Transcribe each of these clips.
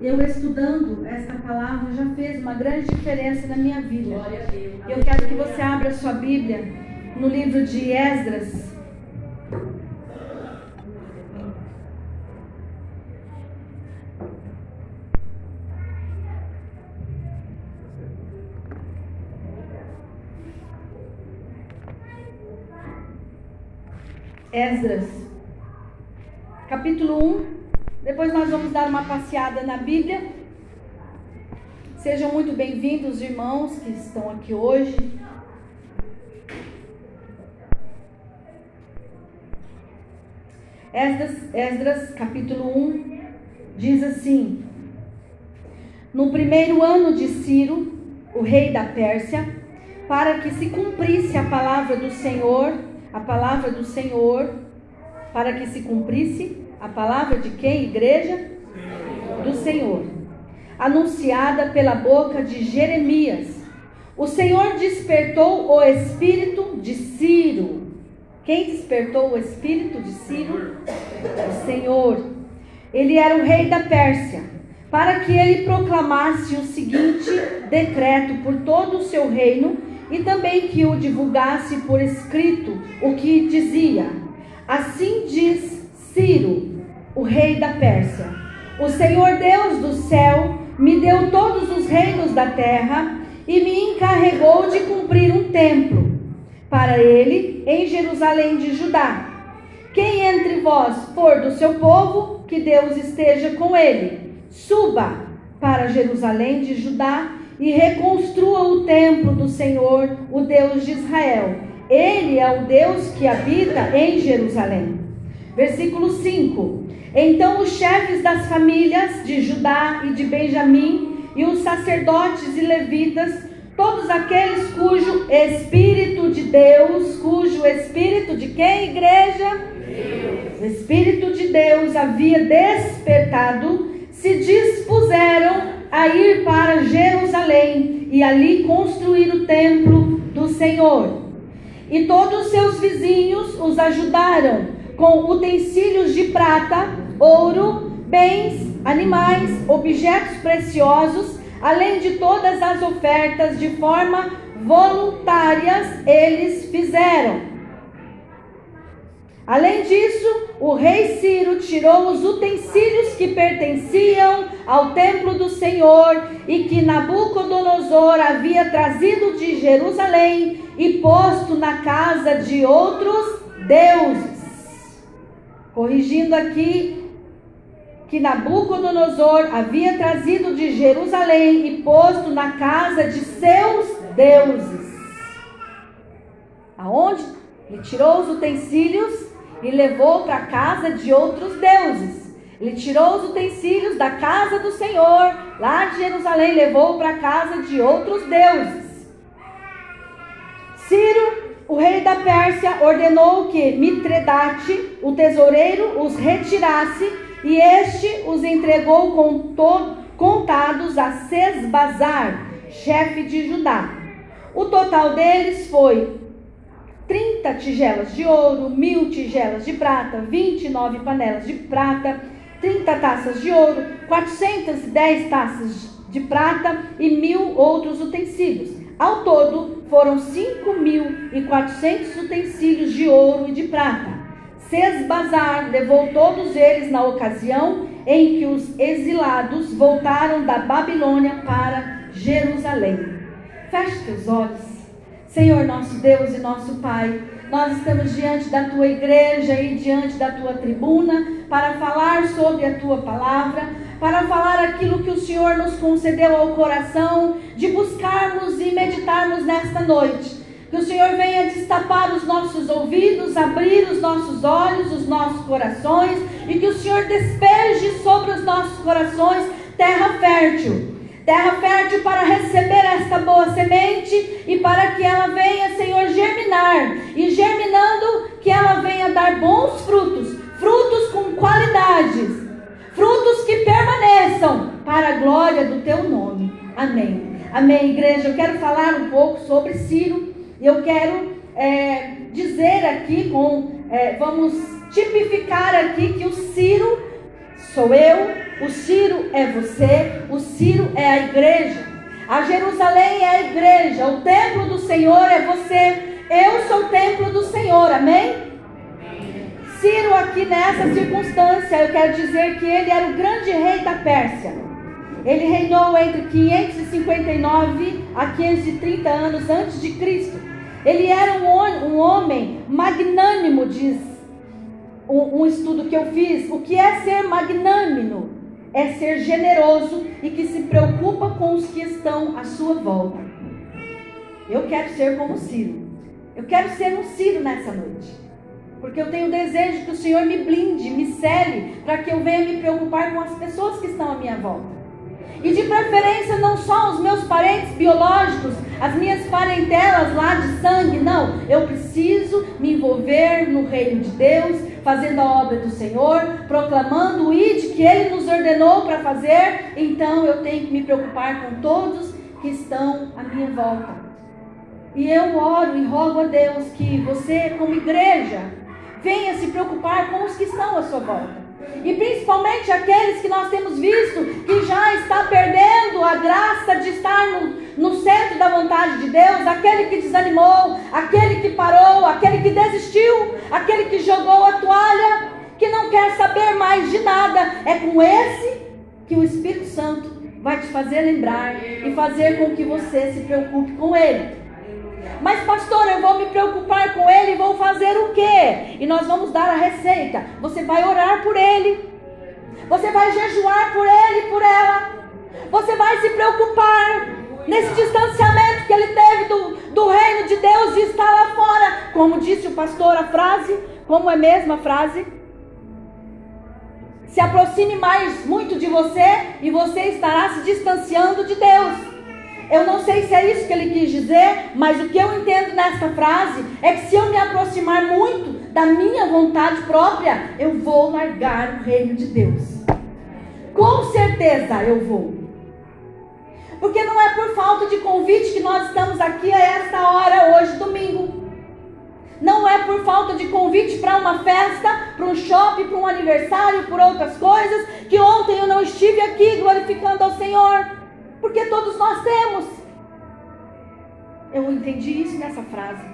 eu estudando esta palavra já fez uma grande diferença na minha vida. Eu quero que você abra sua Bíblia no livro de Esdras. Esdras, capítulo 1. Depois nós vamos dar uma passeada na Bíblia. Sejam muito bem-vindos, irmãos que estão aqui hoje. Esdras, Esdras, capítulo 1, diz assim: No primeiro ano de Ciro, o rei da Pérsia, para que se cumprisse a palavra do Senhor, a palavra do Senhor, para que se cumprisse a palavra de quem? Igreja? Do Senhor. Anunciada pela boca de Jeremias. O Senhor despertou o espírito de Ciro. Quem despertou o espírito de Ciro? O Senhor. Ele era o rei da Pérsia. Para que ele proclamasse o seguinte decreto por todo o seu reino e também que o divulgasse por escrito, o que dizia: Assim diz Ciro, o rei da Pérsia: O Senhor Deus do céu me deu todos os reinos da terra e me encarregou de cumprir um templo para ele em Jerusalém de Judá. Quem entre vós for do seu povo, que Deus esteja com ele. Suba para Jerusalém de Judá e reconstrua o templo do Senhor, o Deus de Israel. Ele é o Deus que habita em Jerusalém. Versículo 5: Então os chefes das famílias de Judá e de Benjamim, e os sacerdotes e levitas, todos aqueles cujo Espírito de Deus, cujo Espírito de quem, igreja? Deus. O Espírito de Deus havia despertado, se dispuseram a ir para Jerusalém e ali construir o templo do Senhor. E todos seus vizinhos os ajudaram com utensílios de prata, ouro, bens, animais, objetos preciosos, além de todas as ofertas de forma voluntárias eles fizeram. Além disso, o rei Ciro tirou os utensílios que pertenciam ao templo do Senhor e que Nabucodonosor havia trazido de Jerusalém e posto na casa de outros deuses. Corrigindo aqui que Nabucodonosor havia trazido de Jerusalém e posto na casa de seus deuses. Aonde? Ele tirou os utensílios e levou para a casa de outros deuses. Ele tirou os utensílios da casa do Senhor, lá de Jerusalém, levou para a casa de outros deuses. Ciro, o rei da Pérsia, ordenou que Mitredate, o tesoureiro, os retirasse e este os entregou com contados a Sesbazar, chefe de Judá. O total deles foi 30 tigelas de ouro, mil tigelas de prata, 29 panelas de prata, 30 taças de ouro, 410 taças de prata e mil outros utensílios. Ao todo, foram 5.400 utensílios de ouro e de prata. Sesbazar levou todos eles na ocasião em que os exilados voltaram da Babilônia para Jerusalém. Feche teus olhos. Senhor nosso Deus e nosso Pai, nós estamos diante da tua igreja e diante da tua tribuna para falar sobre a tua palavra, para falar aquilo que o Senhor nos concedeu ao coração, de buscarmos e meditarmos nesta noite. Que o Senhor venha destapar os nossos ouvidos, abrir os nossos olhos, os nossos corações e que o Senhor despeje sobre os nossos corações terra fértil. Terra fértil para receber esta boa semente e para que ela venha, Senhor, germinar. E germinando que ela venha dar bons frutos, frutos com qualidades, frutos que permaneçam para a glória do teu nome. Amém. Amém, igreja. Eu quero falar um pouco sobre Ciro. Eu quero é, dizer aqui com, é, vamos tipificar aqui que o Ciro sou eu, o Ciro é você, o Ciro é a igreja. A Jerusalém é a igreja, o templo do Senhor é você. Eu sou o templo do Senhor, amém? Ciro, aqui nessa circunstância, eu quero dizer que ele era o grande rei da Pérsia. Ele reinou entre 559 a 530 anos antes de Cristo. Ele era um, um homem magnânimo, diz um, um estudo que eu fiz. O que é ser magnânimo? É ser generoso e que se preocupa com os que estão à sua volta. Eu quero ser como Ciro. Eu quero ser um Ciro nessa noite. Porque eu tenho desejo que o Senhor me blinde, me cele, para que eu venha me preocupar com as pessoas que estão à minha volta. E de preferência não só os meus parentes biológicos, as minhas parentelas lá de sangue, não. Eu preciso me envolver no reino de Deus, fazendo a obra do Senhor, proclamando o ID que Ele nos ordenou para fazer. Então eu tenho que me preocupar com todos que estão à minha volta. E eu oro e rogo a Deus que você, como igreja, venha se preocupar com os que estão à sua volta. E principalmente aqueles que nós temos visto que já está perdendo a graça de estar no, no centro da vontade de Deus, aquele que desanimou, aquele que parou, aquele que desistiu, aquele que jogou a toalha, que não quer saber mais de nada. É com esse que o Espírito Santo vai te fazer lembrar e fazer com que você se preocupe com ele. Mas, pastor, eu vou me preocupar com ele e vou fazer o quê? E nós vamos dar a receita. Você vai orar por ele. Você vai jejuar por ele e por ela. Você vai se preocupar nesse distanciamento que ele teve do, do reino de Deus e está lá fora. Como disse o pastor a frase, como é mesmo a frase? Se aproxime mais muito de você e você estará se distanciando de Deus. Eu não sei se é isso que ele quis dizer, mas o que eu entendo nessa frase é que se eu me aproximar muito da minha vontade própria, eu vou largar o reino de Deus. Com certeza eu vou. Porque não é por falta de convite que nós estamos aqui a esta hora hoje, domingo. Não é por falta de convite para uma festa, para um shopping, para um aniversário, por outras coisas, que ontem eu não estive aqui glorificando ao Senhor. Porque todos nós temos. Eu entendi isso nessa frase.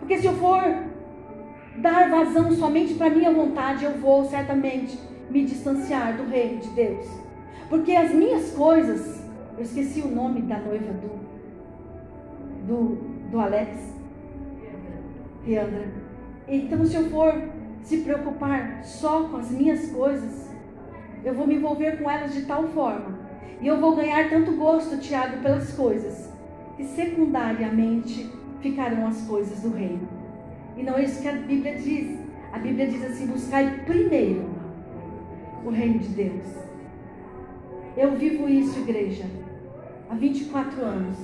Porque se eu for dar vazão somente para minha vontade, eu vou certamente me distanciar do reino de Deus. Porque as minhas coisas, eu esqueci o nome da noiva do do, do Alex, Riandra. Então, se eu for se preocupar só com as minhas coisas, eu vou me envolver com elas de tal forma e eu vou ganhar tanto gosto, Tiago, pelas coisas, que secundariamente ficarão as coisas do reino. E não é isso que a Bíblia diz. A Bíblia diz assim: buscai primeiro o reino de Deus. Eu vivo isso, igreja, há 24 anos.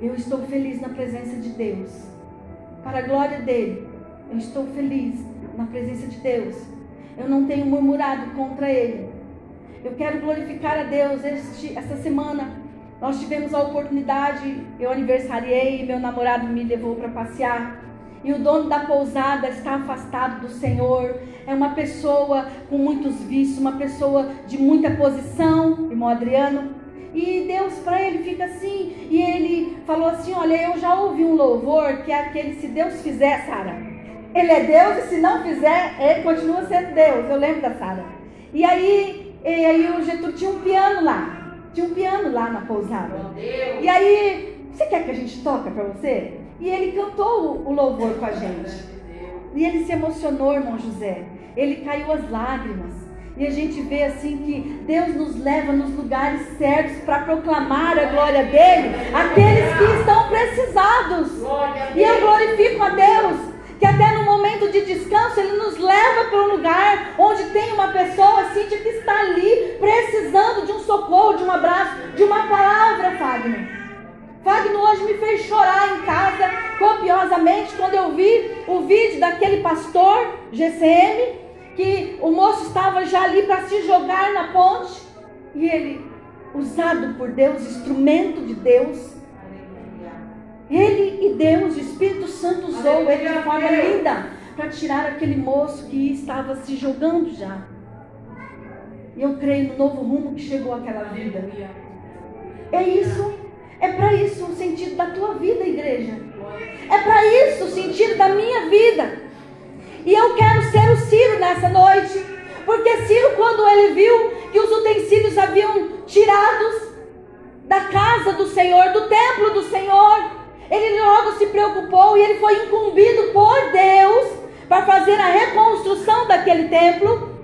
Eu estou feliz na presença de Deus. Para a glória dele, eu estou feliz na presença de Deus. Eu não tenho murmurado contra ele. Eu quero glorificar a Deus. Este, essa semana nós tivemos a oportunidade, eu aniversariei, meu namorado me levou para passear. E o dono da pousada está afastado do Senhor. É uma pessoa com muitos vícios, uma pessoa de muita posição, irmão Adriano. E Deus para ele fica assim. E ele falou assim: Olha, eu já ouvi um louvor que é aquele: Se Deus fizer, Sara. Ele é Deus e se não fizer, ele continua sendo Deus. Eu lembro da Sara. E aí e aí o Getúlio tinha um piano lá. Tinha um piano lá na pousada. E aí, você quer que a gente toque para você? E ele cantou o louvor com a gente. E ele se emocionou, irmão José. Ele caiu as lágrimas. E a gente vê assim que Deus nos leva nos lugares certos para proclamar a glória dele, aqueles que estão precisados. E eu glorifico a Deus que até no momento de descanso ele nos leva para um lugar onde tem uma pessoa assim que está ali precisando de um socorro, de um abraço, de uma palavra, Fagner. Fagner hoje me fez chorar em casa copiosamente quando eu vi o vídeo daquele pastor GCM que o moço estava já ali para se jogar na ponte e ele, usado por Deus, instrumento de Deus, ele e Deus, o Espírito Santo usou ele de forma linda para tirar aquele moço que estava se jogando já. E eu creio no novo rumo que chegou àquela vida. É isso. É para isso o sentido da tua vida, igreja. É para isso o sentido da minha vida. E eu quero ser o Ciro nessa noite. Porque Ciro, quando ele viu que os utensílios haviam tirados da casa do Senhor, do templo do Senhor, ele logo se preocupou e ele foi incumbido por Deus para fazer a reconstrução daquele templo.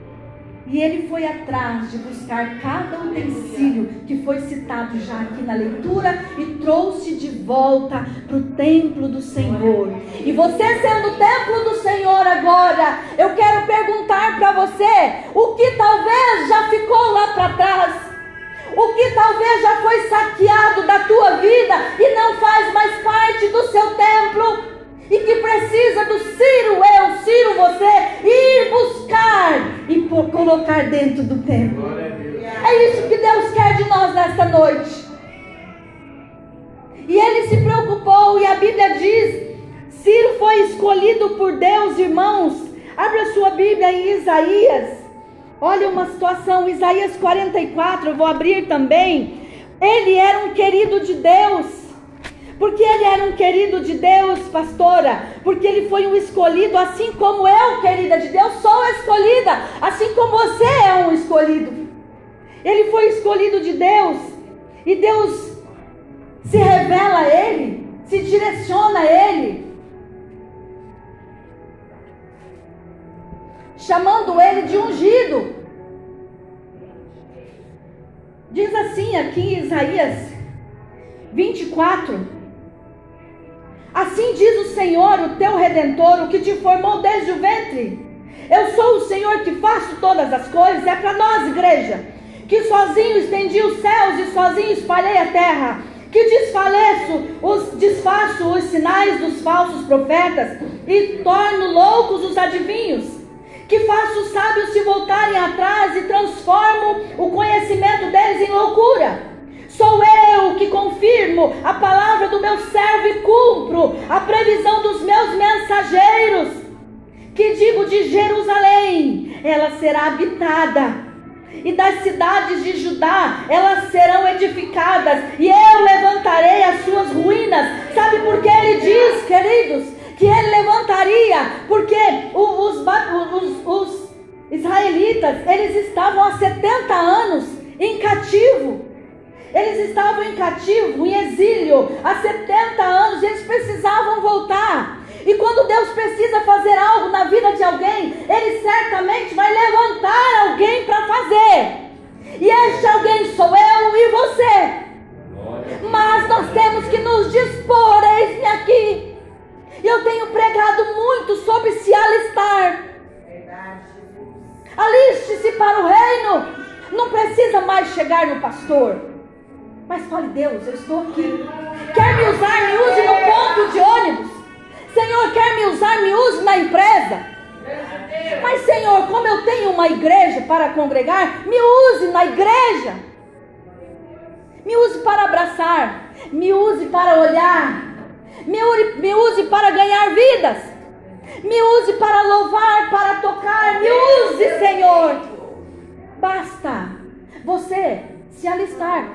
E ele foi atrás de buscar cada utensílio que foi citado já aqui na leitura e trouxe de volta para o templo do Senhor. E você sendo o templo do Senhor agora, eu quero perguntar para você o que talvez já ficou lá para trás. O que talvez já foi saqueado da tua vida e não faz mais parte do seu templo e que precisa do Ciro, eu, Ciro, você, ir buscar e colocar dentro do templo. É isso que Deus quer de nós nesta noite. E ele se preocupou, e a Bíblia diz: Ciro foi escolhido por Deus, irmãos. Abra sua Bíblia em Isaías. Olha uma situação, Isaías 44, eu vou abrir também. Ele era um querido de Deus. Porque ele era um querido de Deus, pastora. Porque ele foi um escolhido, assim como eu, querida de Deus, sou escolhida. Assim como você é um escolhido. Ele foi escolhido de Deus. E Deus se revela a ele, se direciona a ele. Chamando ele de ungido. Diz assim aqui em Isaías 24. Assim diz o Senhor, o teu redentor, o que te formou desde o ventre. Eu sou o Senhor que faço todas as coisas, é para nós, igreja, que sozinho estendi os céus e sozinho espalhei a terra, que desfaleço, os, desfaço os sinais dos falsos profetas e torno loucos os adivinhos, que faço os sábios se voltarem atrás e transformo o conhecimento deles em loucura Sou eu que confirmo a palavra do meu servo e cumpro a previsão dos meus mensageiros. Que digo de Jerusalém, ela será habitada. E das cidades de Judá, elas serão edificadas, e eu israelitas, eles estavam há 70 anos em cativo. Eles estavam em cativo, em exílio, há 70 anos, eles precisavam voltar. E quando Deus precisa fazer algo na vida de alguém, Ele certamente vai levantar alguém para fazer. E este alguém sou eu e você. Mas nós temos que nos dispor, eis-me aqui. Eu tenho pregado muito sobre se alistar. Aliste-se para o reino. Não precisa mais chegar no pastor. Mas fale, Deus, eu estou aqui. Quer me usar, me use no ponto de ônibus. Senhor, quer me usar, me use na empresa. Mas, Senhor, como eu tenho uma igreja para congregar, me use na igreja. Me use para abraçar. Me use para olhar. Me use, para ganhar vidas. Me use para louvar, para tocar. Me use, Senhor. Basta você se alistar.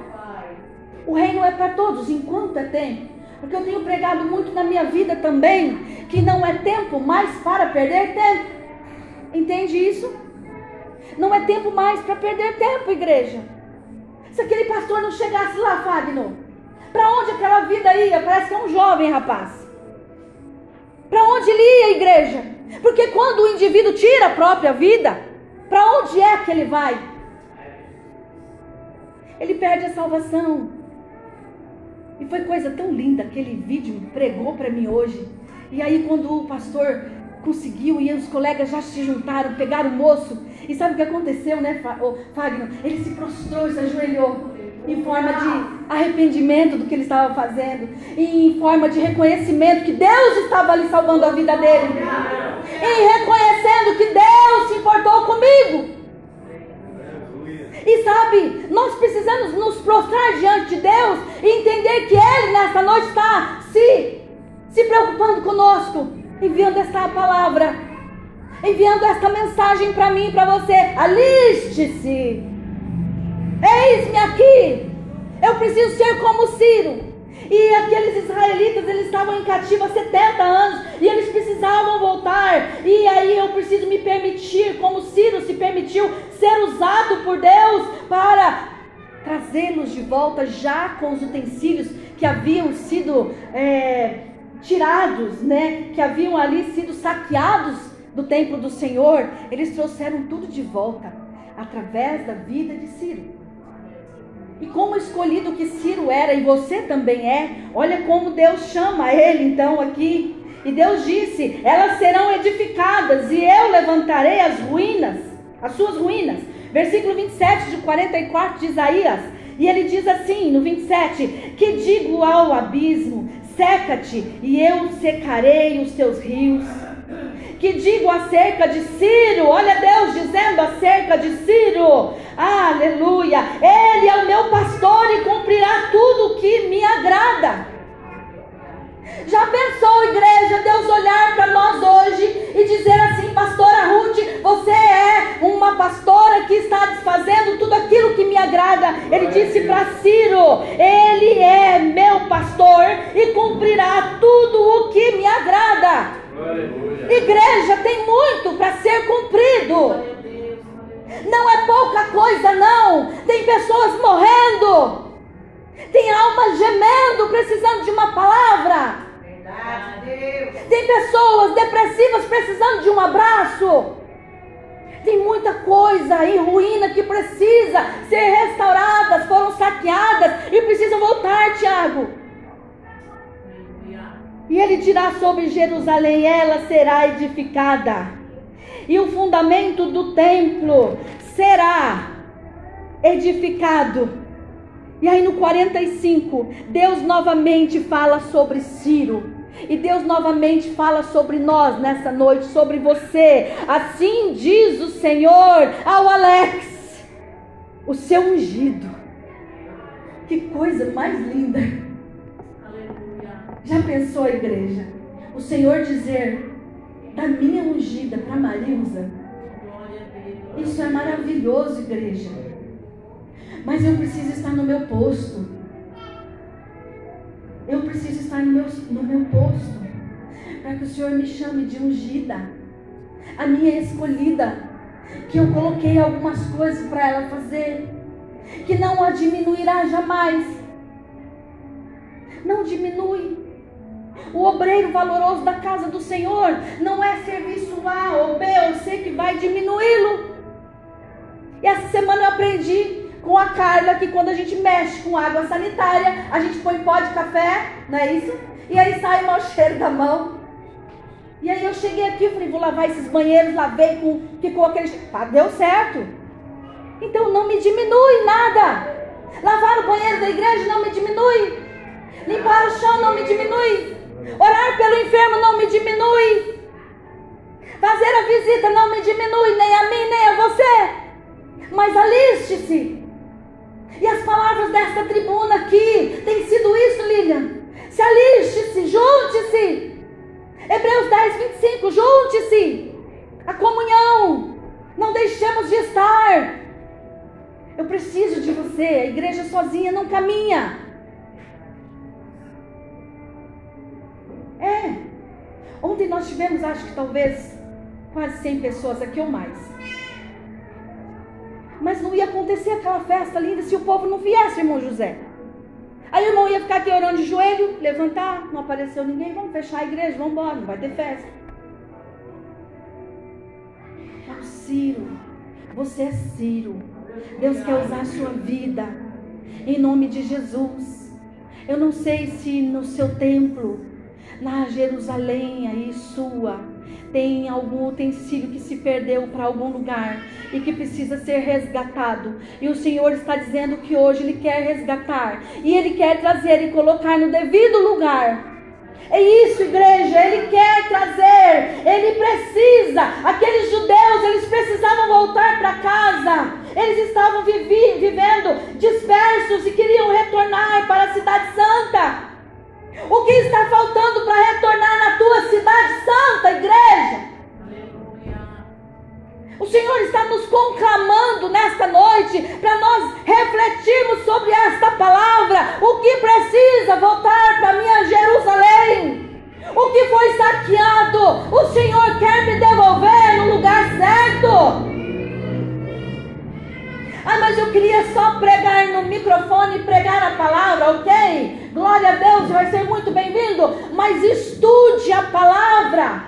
O reino é para todos, enquanto é tempo. Porque eu tenho pregado muito na minha vida também que não é tempo mais para perder tempo. Entende isso? Não é tempo mais para perder tempo, igreja. Se aquele pastor não chegasse lá, Fagner, para onde aquela vida ia? Parece que é um jovem rapaz. Para onde ele ia, igreja? Porque quando o indivíduo tira a própria vida, para onde é que ele vai? Ele perde a salvação. E foi coisa tão linda, aquele vídeo pregou para mim hoje. E aí quando o pastor conseguiu e os colegas já se juntaram, pegaram o moço. E sabe o que aconteceu, né, Fagner? Ele se prostrou, se ajoelhou em forma de arrependimento do que ele estava fazendo, e em forma de reconhecimento que Deus estava ali salvando a vida dele, e reconhecendo que Deus se importou comigo. E sabe, nós precisamos nos prostrar diante de Deus e entender que Ele nesta noite está se, se preocupando conosco, enviando esta palavra, enviando esta mensagem para mim para você. Aliste-se. Eis-me aqui. Eu preciso ser como Ciro. E aqueles israelitas, eles estavam em cativo há 70 anos e eles precisavam voltar. E aí eu preciso me permitir, como Ciro se permitiu, ser usado por Deus para trazê-los de volta já com os utensílios que haviam sido é, tirados, né? Que haviam ali sido saqueados do templo do Senhor. Eles trouxeram tudo de volta através da vida de Ciro. E como escolhido que Ciro era, e você também é, olha como Deus chama ele então aqui. E Deus disse: Elas serão edificadas, e eu levantarei as ruínas, as suas ruínas. Versículo 27 de 44 de Isaías. E ele diz assim no 27: Que digo ao abismo: seca-te, e eu secarei os teus rios. Que digo acerca de Ciro, olha Deus dizendo acerca de Ciro, aleluia, ele é o meu pastor e cumprirá tudo o que me agrada. Já pensou, igreja, Deus olhar para nós hoje e dizer assim, pastora Ruth, você é uma pastora que está desfazendo tudo aquilo que me agrada. Ele disse para Ciro: Ele é meu pastor e cumprirá tudo o que me agrada. Igreja tem muito para ser cumprido. Não é pouca coisa, não. Tem pessoas morrendo. Tem almas gemendo, precisando de uma palavra. Tem pessoas depressivas precisando de um abraço. Tem muita coisa aí ruína que precisa ser restauradas, foram saqueadas e precisam voltar, Tiago. E ele dirá sobre Jerusalém: ela será edificada, e o fundamento do templo será edificado. E aí no 45, Deus novamente fala sobre Ciro. E Deus novamente fala sobre nós nessa noite, sobre você. Assim diz o Senhor ao Alex, o seu ungido. Que coisa mais linda. Já pensou, igreja? O Senhor dizer da minha ungida para Marilza. Isso é maravilhoso, igreja. Mas eu preciso estar no meu posto. Eu preciso estar no meu, no meu posto. Para que o Senhor me chame de ungida. A minha escolhida. Que eu coloquei algumas coisas para ela fazer. Que não a diminuirá jamais. Não diminui. O obreiro valoroso da casa do Senhor não é serviço A ou B, eu sei que vai diminuí-lo. E essa semana eu aprendi com a Carla que quando a gente mexe com água sanitária, a gente põe pó de café, não é isso? E aí sai o mau cheiro da mão. E aí eu cheguei aqui, falei, vou lavar esses banheiros, lavei com. Ficou aquele. Tá, deu certo. Então não me diminui nada. Lavar o banheiro da igreja não me diminui. Limpar o chão não me diminui. Orar pelo enfermo não me diminui. Fazer a visita não me diminui, nem a mim, nem a você. Mas aliste-se. E as palavras desta tribuna aqui têm sido isso, Lilian. Se aliste-se, junte-se. Hebreus 10, 25, junte-se. A comunhão. Não deixemos de estar. Eu preciso de você. A igreja sozinha não caminha. É. Ontem nós tivemos, acho que talvez, quase 100 pessoas aqui ou mais. Mas não ia acontecer aquela festa linda se o povo não viesse, irmão José. Aí o irmão ia ficar aqui orando de joelho, levantar, não apareceu ninguém, vamos fechar a igreja, vamos embora, não vai ter festa. É o Ciro, você é Ciro. Deus quer usar a sua vida, em nome de Jesus. Eu não sei se no seu templo na Jerusalém aí sua, tem algum utensílio que se perdeu para algum lugar e que precisa ser resgatado. E o Senhor está dizendo que hoje Ele quer resgatar e Ele quer trazer e colocar no devido lugar. É isso, igreja, Ele quer trazer, Ele precisa. Aqueles judeus, eles precisavam voltar para casa. Eles estavam vivendo dispersos e queriam retornar para a cidade santa. O que está faltando para retornar na tua cidade santa, igreja? O Senhor está nos conclamando nesta noite para nós refletirmos sobre esta palavra. O que precisa voltar para minha Jerusalém? O que foi saqueado? O Senhor quer me devolver no lugar certo. Ah, mas eu queria só pregar no microfone e pregar a palavra, ok? Glória a Deus, vai ser muito bem-vindo. Mas estude a palavra.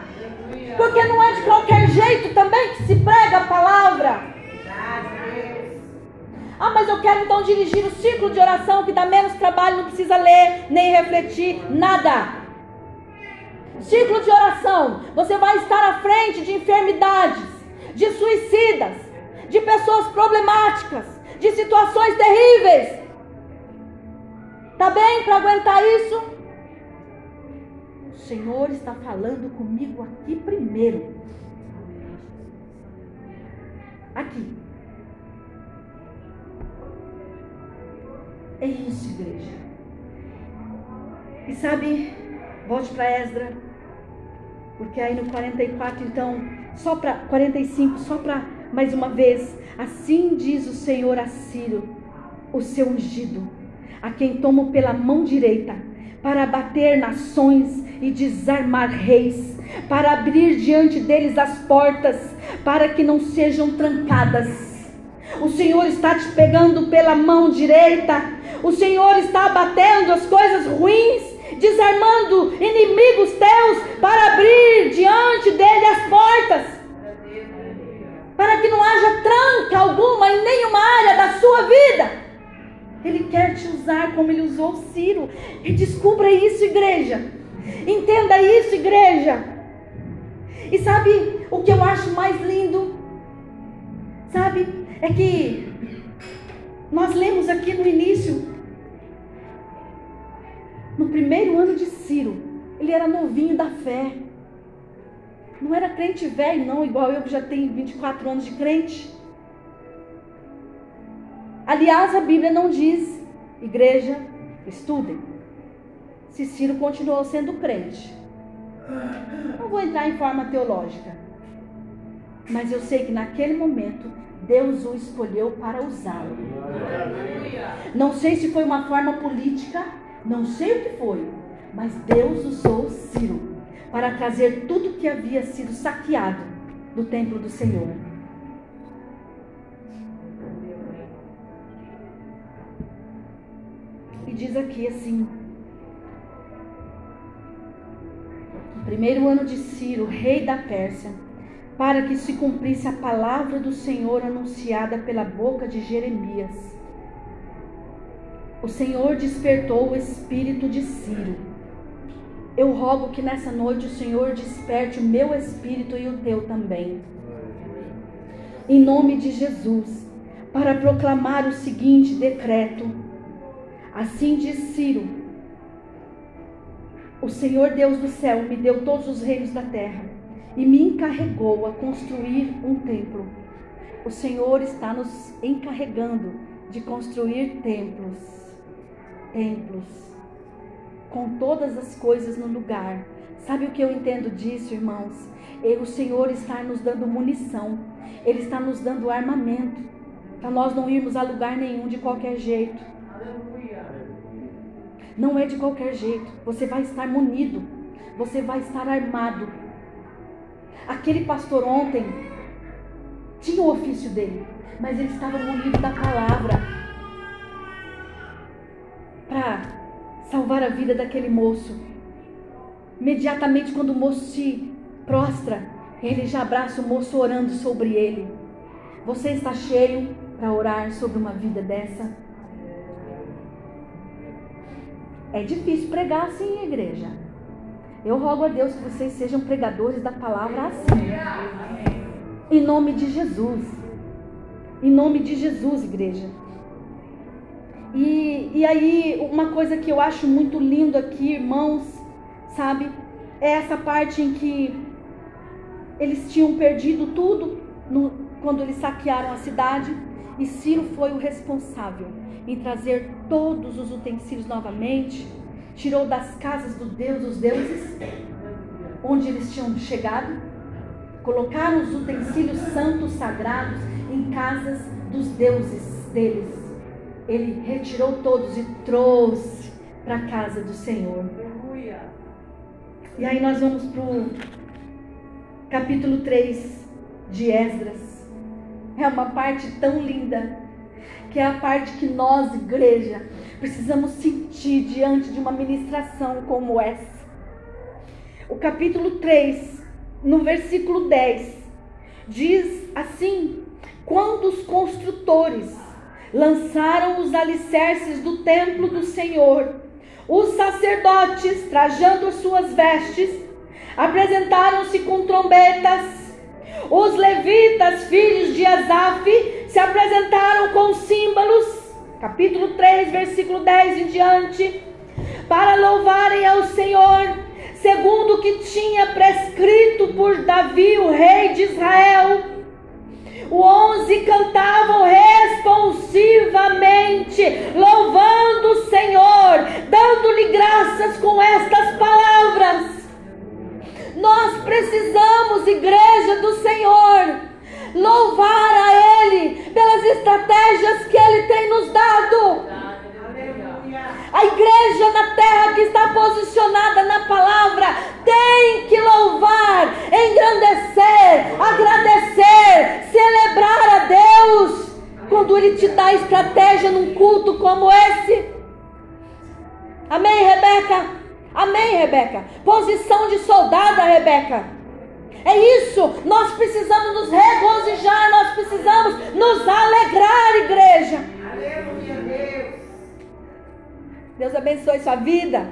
Porque não é de qualquer jeito também que se prega a palavra. Ah, mas eu quero então dirigir o ciclo de oração que dá menos trabalho, não precisa ler, nem refletir, nada. Ciclo de oração, você vai estar à frente de enfermidades, de suicidas, de pessoas problemáticas, de situações terríveis. Tá bem para aguentar isso? O Senhor está falando comigo aqui primeiro. Aqui. É isso, igreja. E sabe, volte para Esdra, porque aí no 44, então, só para 45, só para mais uma vez, assim diz o Senhor a Ciro, o seu ungido, a quem tomo pela mão direita, para abater nações e desarmar reis, para abrir diante deles as portas, para que não sejam trancadas. O Senhor está te pegando pela mão direita, o Senhor está abatendo as coisas ruins, desarmando inimigos teus, para abrir diante dele as portas para que não haja tranca alguma em nenhuma área da sua vida. Ele quer te usar como ele usou Ciro. E descubra isso, igreja. Entenda isso, igreja. E sabe o que eu acho mais lindo? Sabe? É que nós lemos aqui no início, no primeiro ano de Ciro, ele era novinho da fé. Não era crente velho, não, igual eu que já tenho 24 anos de crente. Aliás, a Bíblia não diz, igreja, estudem. Se Ciro continuou sendo crente. Não vou entrar em forma teológica. Mas eu sei que naquele momento Deus o escolheu para usá-lo. Não sei se foi uma forma política, não sei o que foi, mas Deus usou Ciro para trazer tudo que havia sido saqueado do templo do Senhor. E diz aqui assim: no primeiro ano de Ciro, rei da Pérsia, para que se cumprisse a palavra do Senhor anunciada pela boca de Jeremias. O Senhor despertou o espírito de Ciro eu rogo que nessa noite o Senhor desperte o meu espírito e o teu também. Em nome de Jesus, para proclamar o seguinte decreto. Assim diz Ciro: O Senhor Deus do céu me deu todos os reinos da terra e me encarregou a construir um templo. O Senhor está nos encarregando de construir templos. Templos com todas as coisas no lugar. Sabe o que eu entendo disso, irmãos? O Senhor está nos dando munição, Ele está nos dando armamento, para nós não irmos a lugar nenhum de qualquer jeito. Não é de qualquer jeito, você vai estar munido, você vai estar armado. Aquele pastor ontem tinha o ofício dele, mas ele estava munido da palavra salvar a vida daquele moço. Imediatamente, quando o moço se prostra, ele já abraça o moço orando sobre ele. Você está cheio para orar sobre uma vida dessa? É difícil pregar assim, igreja. Eu rogo a Deus que vocês sejam pregadores da palavra assim. Em nome de Jesus. Em nome de Jesus, igreja. E, e aí, uma coisa que eu acho muito lindo aqui, irmãos, sabe? É essa parte em que eles tinham perdido tudo no, quando eles saquearam a cidade. E Ciro foi o responsável em trazer todos os utensílios novamente, tirou das casas do Deus, dos deuses, onde eles tinham chegado, colocaram os utensílios santos, sagrados, em casas dos deuses deles ele retirou todos e trouxe para a casa do Senhor. E aí nós vamos para o capítulo 3 de Esdras. É uma parte tão linda, que é a parte que nós, igreja, precisamos sentir diante de uma ministração como essa. O capítulo 3, no versículo 10, diz assim: Quando os construtores lançaram os alicerces do templo do Senhor, os sacerdotes, trajando as suas vestes, apresentaram-se com trombetas. Os levitas, filhos de Asaf, se apresentaram com símbolos. Capítulo 3, versículo 10 em diante. Para louvarem ao Senhor, segundo o que tinha prescrito por Davi, o rei de Israel os onze cantavam responsivamente, louvando o Senhor, dando-lhe graças com estas palavras. Nós precisamos, igreja do Senhor, louvar a Ele pelas estratégias que Ele tem nos dado. A igreja na terra que está posicionada na palavra tem que louvar, engrandecer, agradecer, celebrar a Deus quando Ele te dá estratégia num culto como esse. Amém, Rebeca? Amém, Rebeca? Posição de soldada, Rebeca. É isso, nós precisamos nos regozijar, nós precisamos nos alegrar, igreja. Aleluia. Deus abençoe sua vida.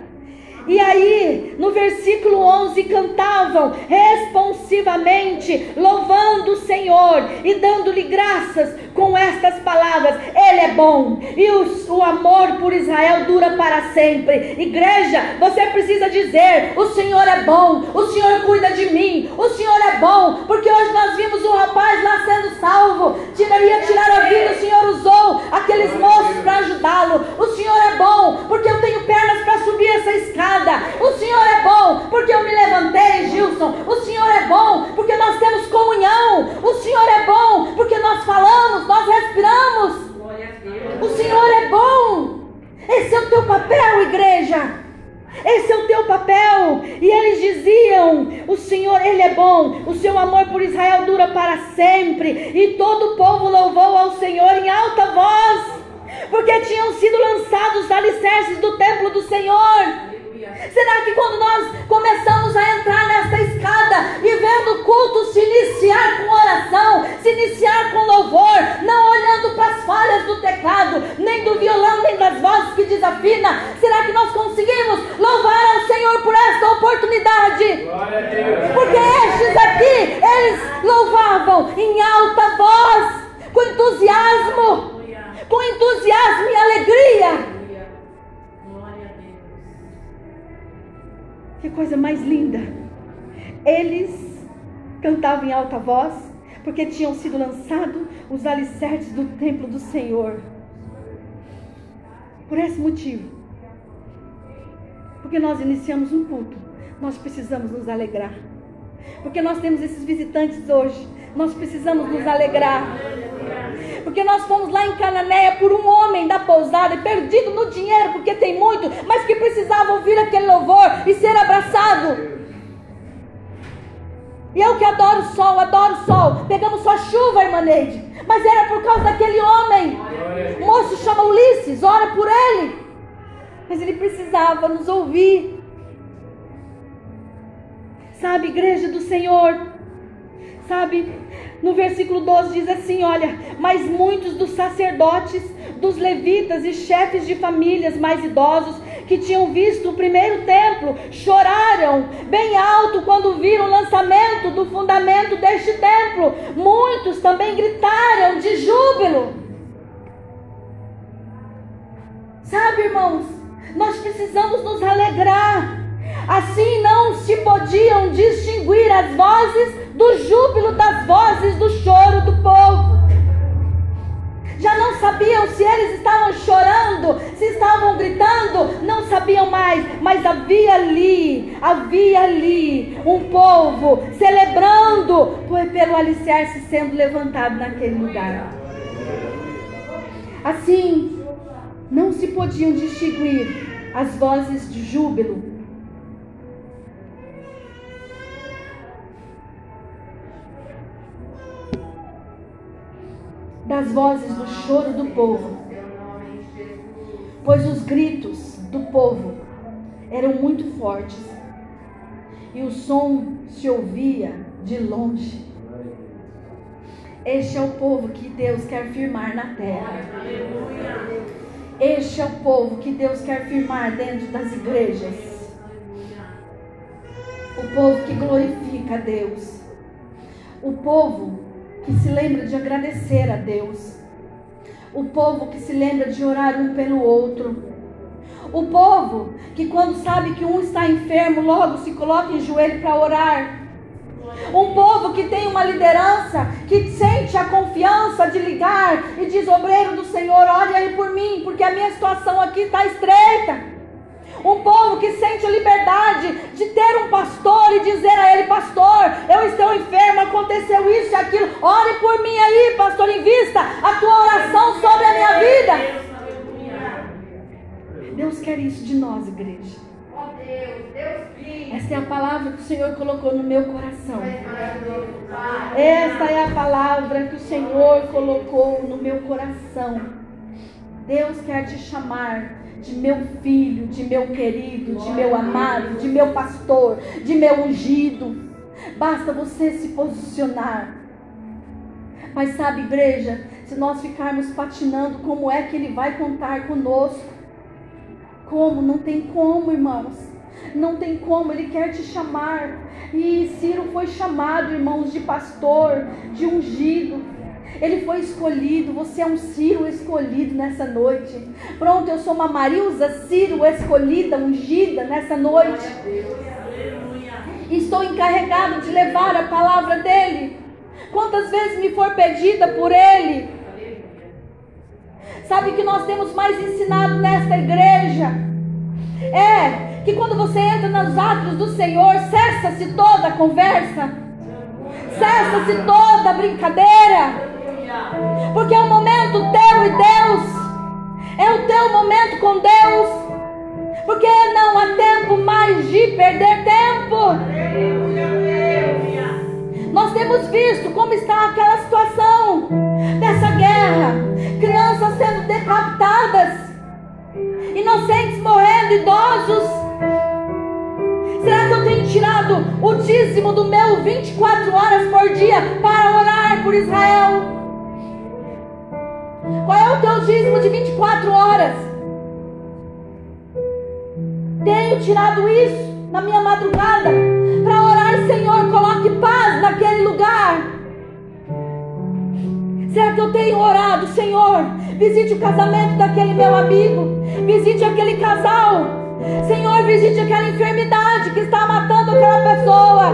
E aí, no versículo 11, cantavam responsivamente, louvando o Senhor e dando-lhe graças com estas palavras: Ele é bom e o, o amor por Israel dura para sempre. Igreja, você precisa dizer: O Senhor é bom, o Senhor cuida de mim, o Senhor é bom, porque hoje nós vimos um rapaz lá sendo salvo, tiraria tirar a vida, o Senhor usou aqueles moços para ajudá-lo. O Senhor é bom, porque eu tenho pernas para subir essa escada. O Senhor é bom porque eu me levantei, Gilson. O Senhor é bom porque nós temos comunhão. O Senhor é bom porque nós falamos, nós respiramos. O Senhor é bom. Esse é o teu papel, igreja. Esse é o teu papel. E eles diziam: O Senhor, Ele é bom. O seu amor por Israel dura para sempre. E todo o povo louvou ao Senhor em alta voz, porque tinham sido lançados os alicerces do templo do Senhor. Será que quando nós começamos a entrar nesta em alta voz, porque tinham sido lançados os alicerces do templo do Senhor. Por esse motivo, porque nós iniciamos um culto, nós precisamos nos alegrar. Porque nós temos esses visitantes hoje, nós precisamos nos alegrar. Porque nós fomos lá em Cananéia por um homem da pousada, perdido no dinheiro, porque tem muito, mas que precisava ouvir aquele louvor e ser abraçado. E eu que adoro o sol, adoro o sol. Pegamos só chuva, irmã Neide. Mas era por causa daquele homem. O moço chama Ulisses, ora por ele. Mas ele precisava nos ouvir. Sabe, igreja do Senhor. Sabe, no versículo 12 diz assim: Olha, mas muitos dos sacerdotes, dos levitas e chefes de famílias mais idosos que tinham visto o primeiro templo choraram bem alto quando viram o lançamento do fundamento deste templo. Muitos também gritaram de júbilo. Sabe, irmãos, nós precisamos nos alegrar. Assim não se podiam distinguir as vozes do júbilo das vozes do choro do povo. Já não sabiam se eles estavam chorando, se estavam gritando, não sabiam mais, mas havia ali, havia ali um povo celebrando pelo alicerce sendo levantado naquele lugar. Assim, não se podiam distinguir as vozes de júbilo. Das vozes do choro do povo, pois os gritos do povo eram muito fortes e o som se ouvia de longe. Este é o povo que Deus quer firmar na terra. Este é o povo que Deus quer firmar dentro das igrejas. O povo que glorifica a Deus. O povo que se lembra de agradecer a Deus. O povo que se lembra de orar um pelo outro. O povo que, quando sabe que um está enfermo, logo se coloca em joelho para orar. Um povo que tem uma liderança, que sente a confiança de ligar e diz: Obreiro do Senhor, olhe aí por mim, porque a minha situação aqui está estreita. Um povo que sente a liberdade de ter um pastor e dizer a ele: Pastor, eu estou enfermo, aconteceu isso e aquilo. Ore por mim aí, pastor, invista a tua oração sobre a minha vida. Deus quer isso de nós, igreja. Esta é a palavra que o Senhor colocou no meu coração. Esta é a palavra que o Senhor colocou no meu coração. Deus quer te chamar de meu filho, de meu querido, de meu amado, de meu pastor, de meu ungido. Basta você se posicionar. Mas sabe, igreja, se nós ficarmos patinando, como é que ele vai contar conosco? Como? Não tem como, irmãos. Não tem como, ele quer te chamar. E Ciro foi chamado, irmãos, de pastor, de ungido. Ele foi escolhido, você é um Ciro escolhido nessa noite. Pronto, eu sou uma Marilza Ciro escolhida, ungida nessa noite. Estou encarregado de levar a palavra dele. Quantas vezes me for pedida por ele? Sabe que nós temos mais ensinado nesta igreja? É que quando você entra nos atos do Senhor, cessa-se toda a conversa, cessa-se toda a brincadeira, porque é o momento teu e Deus, é o teu momento com Deus, porque não há tempo mais de perder tempo. Nós temos visto como está aquela situação dessa guerra, crianças sendo decapitadas, inocentes morrendo, idosos. Será que eu tenho tirado o dízimo do meu 24 horas por dia para orar por Israel? Qual é o teu dízimo de 24 horas? Tenho tirado isso na minha madrugada para orar, Senhor, coloque paz naquele lugar. Será que eu tenho orado, Senhor? Visite o casamento daquele meu amigo, visite aquele casal Senhor, visite aquela enfermidade que está matando aquela pessoa.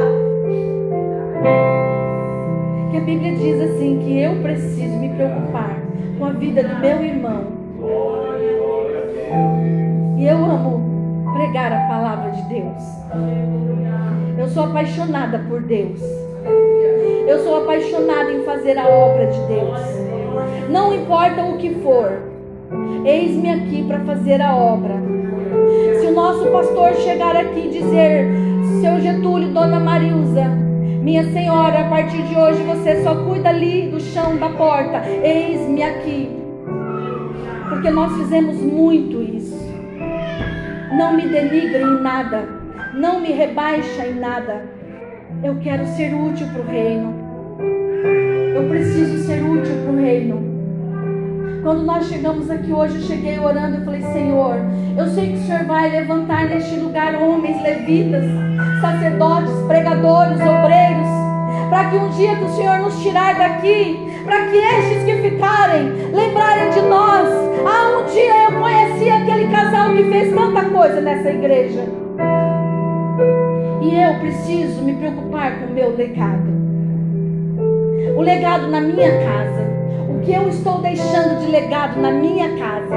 Que a Bíblia diz assim: que eu preciso me preocupar com a vida do meu irmão. E eu amo pregar a palavra de Deus. Eu sou apaixonada por Deus. Eu sou apaixonada em fazer a obra de Deus. Não importa o que for, eis-me aqui para fazer a obra. Se o nosso pastor chegar aqui e dizer, seu Getúlio, dona Marilza, minha senhora, a partir de hoje você só cuida ali do chão da porta, eis-me aqui. Porque nós fizemos muito isso. Não me denigre em nada, não me rebaixa em nada. Eu quero ser útil para o reino. Eu preciso ser útil para o reino. Quando nós chegamos aqui hoje, eu cheguei orando e falei: Senhor, eu sei que o Senhor vai levantar neste lugar homens levitas, sacerdotes, pregadores, obreiros, para que um dia que o Senhor nos tirar daqui, para que estes que ficarem lembrarem de nós. Ah, um dia eu conheci aquele casal que fez tanta coisa nessa igreja. E eu preciso me preocupar com o meu legado. O legado na minha casa o que eu estou deixando de legado na minha casa?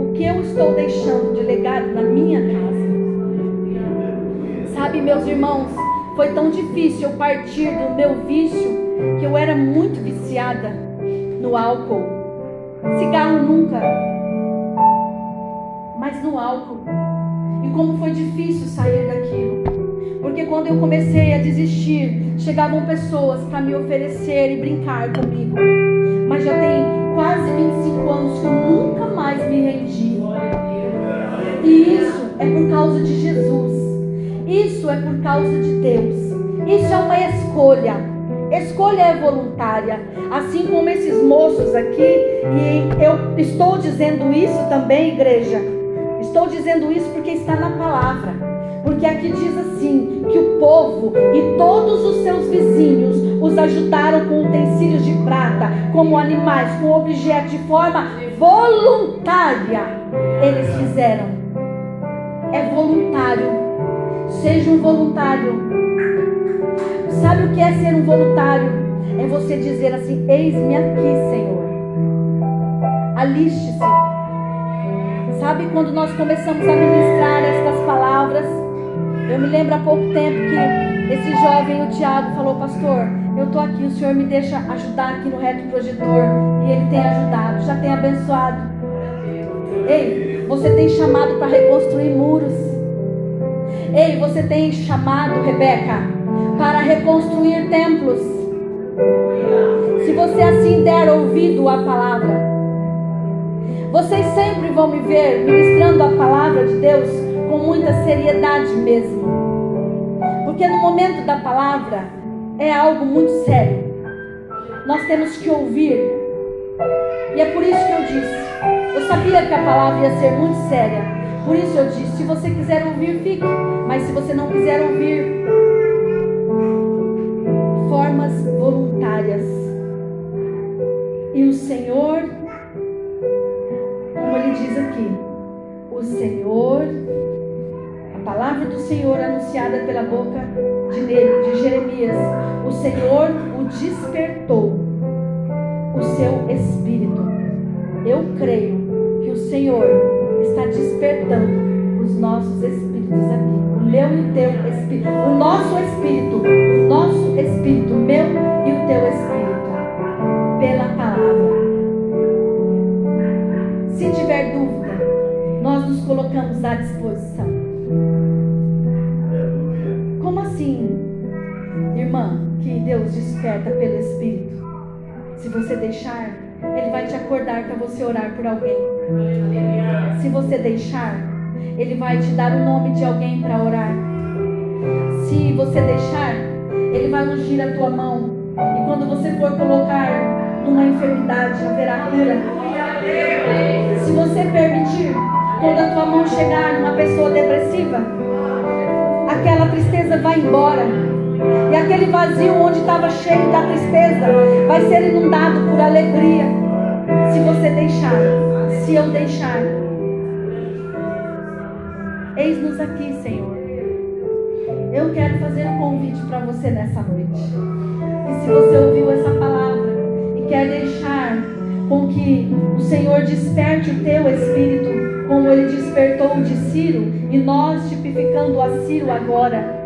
O que eu estou deixando de legado na minha casa? Sabe, meus irmãos, foi tão difícil eu partir do meu vício que eu era muito viciada no álcool. Cigarro nunca. álcool. E como foi difícil sair daquilo. Porque quando eu comecei a desistir, chegavam pessoas para me oferecer e brincar comigo. Mas já tem quase 25 anos que eu nunca mais me rendi. E isso é por causa de Jesus. Isso é por causa de Deus. Isso é uma escolha. Escolha é voluntária. Assim como esses moços aqui, e eu estou dizendo isso também, igreja. Estou dizendo isso porque está na palavra. Porque aqui diz assim: que o povo e todos os seus vizinhos os ajudaram com utensílios de prata, como animais, com objetos de forma voluntária. Eles fizeram. É voluntário. Seja um voluntário. Sabe o que é ser um voluntário? É você dizer assim: Eis-me aqui, Senhor. Aliste-se. Sabe quando nós começamos a ministrar estas palavras? Eu me lembro há pouco tempo que esse jovem, o Tiago, falou: Pastor, eu estou aqui, o Senhor me deixa ajudar aqui no reto projetor. E ele tem ajudado, já tem abençoado. Ei, você tem chamado para reconstruir muros. Ei, você tem chamado, Rebeca, para reconstruir templos. Se você assim der ouvido à palavra, vocês sempre vão me ver ministrando a palavra de Deus com muita seriedade mesmo. Porque no momento da palavra é algo muito sério. Nós temos que ouvir. E é por isso que eu disse. Eu sabia que a palavra ia ser muito séria. Por isso eu disse: se você quiser ouvir, fique. Mas se você não quiser ouvir, formas voluntárias. E o Senhor, como ele diz aqui, o Senhor, a palavra do Senhor anunciada pela boca de, de Jeremias, o Senhor o despertou, o seu espírito. Eu creio que o Senhor está despertando os nossos espíritos aqui. O meu e o teu espírito. O nosso espírito. O nosso espírito. O meu e o teu espírito. Pela palavra. Se tiver dúvida, nós nos colocamos à disposição. Como assim, irmã, que Deus desperta pelo Espírito? Se você deixar, Ele vai te acordar para você orar por alguém. Se você deixar, Ele vai te dar o nome de alguém para orar. Se você deixar, Ele vai ungir a tua mão. E quando você for colocar numa enfermidade, haverá cura. Se você permitir, quando a tua mão chegar numa pessoa depressiva, aquela tristeza vai embora. E aquele vazio onde estava cheio da tristeza vai ser inundado por alegria. Se você deixar se eu deixar. Eis-nos aqui, Senhor. Eu quero fazer um convite para você nessa noite. E se você ouviu essa palavra e quer deixar com que o Senhor desperte o teu espírito, como ele despertou o de Ciro, e nós tipificando a Ciro agora,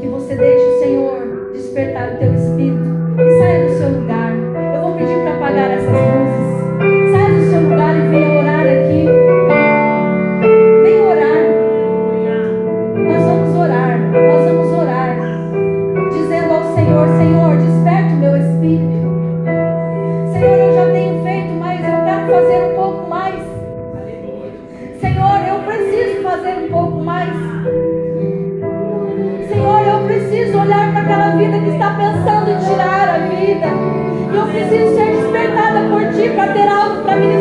que você deixe o Senhor despertar o teu espírito e saia do seu lugar. Eu vou pedir para apagar essas luzes. Está pensando em tirar a vida. E eu preciso ser despertada por ti para ter algo para ministrar